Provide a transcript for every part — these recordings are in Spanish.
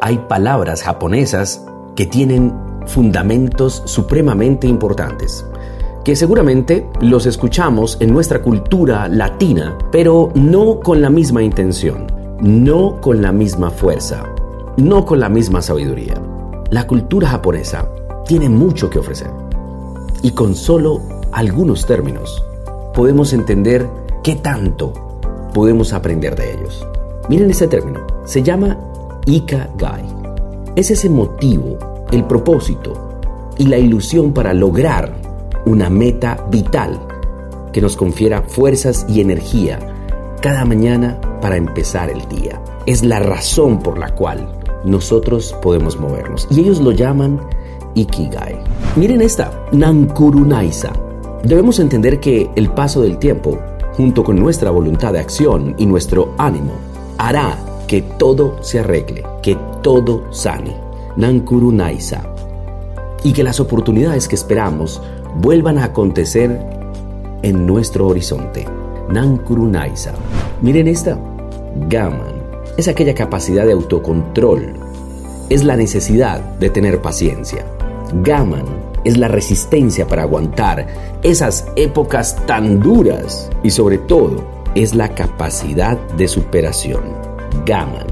Hay palabras japonesas que tienen fundamentos supremamente importantes, que seguramente los escuchamos en nuestra cultura latina, pero no con la misma intención, no con la misma fuerza, no con la misma sabiduría. La cultura japonesa tiene mucho que ofrecer y con solo algunos términos podemos entender qué tanto podemos aprender de ellos. Miren ese término, se llama Ikagai. Es ese motivo, el propósito y la ilusión para lograr una meta vital que nos confiera fuerzas y energía cada mañana para empezar el día. Es la razón por la cual nosotros podemos movernos. Y ellos lo llaman Ikigai. Miren esta, Nankurunaisa. Debemos entender que el paso del tiempo, junto con nuestra voluntad de acción y nuestro ánimo, hará que todo se arregle, que todo sane. Nankuru Naisa. Y que las oportunidades que esperamos vuelvan a acontecer en nuestro horizonte. Nankuru Naisa. Miren esta. Gaman. Es aquella capacidad de autocontrol. Es la necesidad de tener paciencia. Gaman es la resistencia para aguantar esas épocas tan duras. Y sobre todo, es la capacidad de superación. Gaman.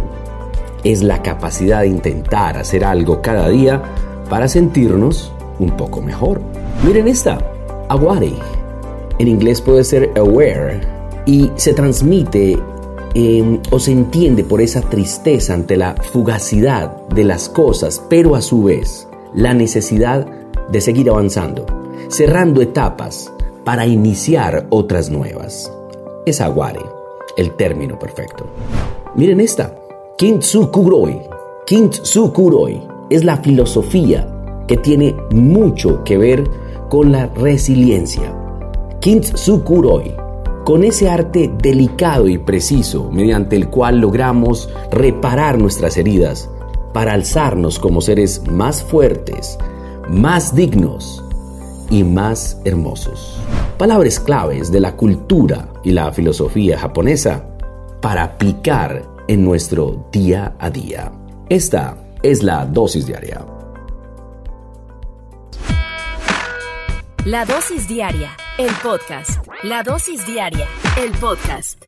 Es la capacidad de intentar hacer algo cada día para sentirnos un poco mejor. Miren esta, aware. En inglés puede ser aware y se transmite em, o se entiende por esa tristeza ante la fugacidad de las cosas, pero a su vez la necesidad de seguir avanzando, cerrando etapas para iniciar otras nuevas. Es aware el término perfecto. Miren esta, Kintsukuroi. Kintsukuroi es la filosofía que tiene mucho que ver con la resiliencia. Kintsukuroi, con ese arte delicado y preciso mediante el cual logramos reparar nuestras heridas para alzarnos como seres más fuertes, más dignos y más hermosos. Palabras claves de la cultura y la filosofía japonesa para aplicar en nuestro día a día. Esta es la dosis diaria. La dosis diaria, el podcast. La dosis diaria, el podcast.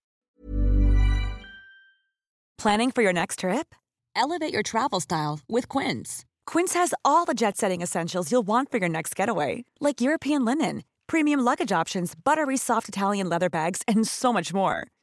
Planning for your next trip? Elevate your travel style with Quince. Quince has all the jet setting essentials you'll want for your next getaway, like European linen, premium luggage options, buttery soft Italian leather bags, and so much more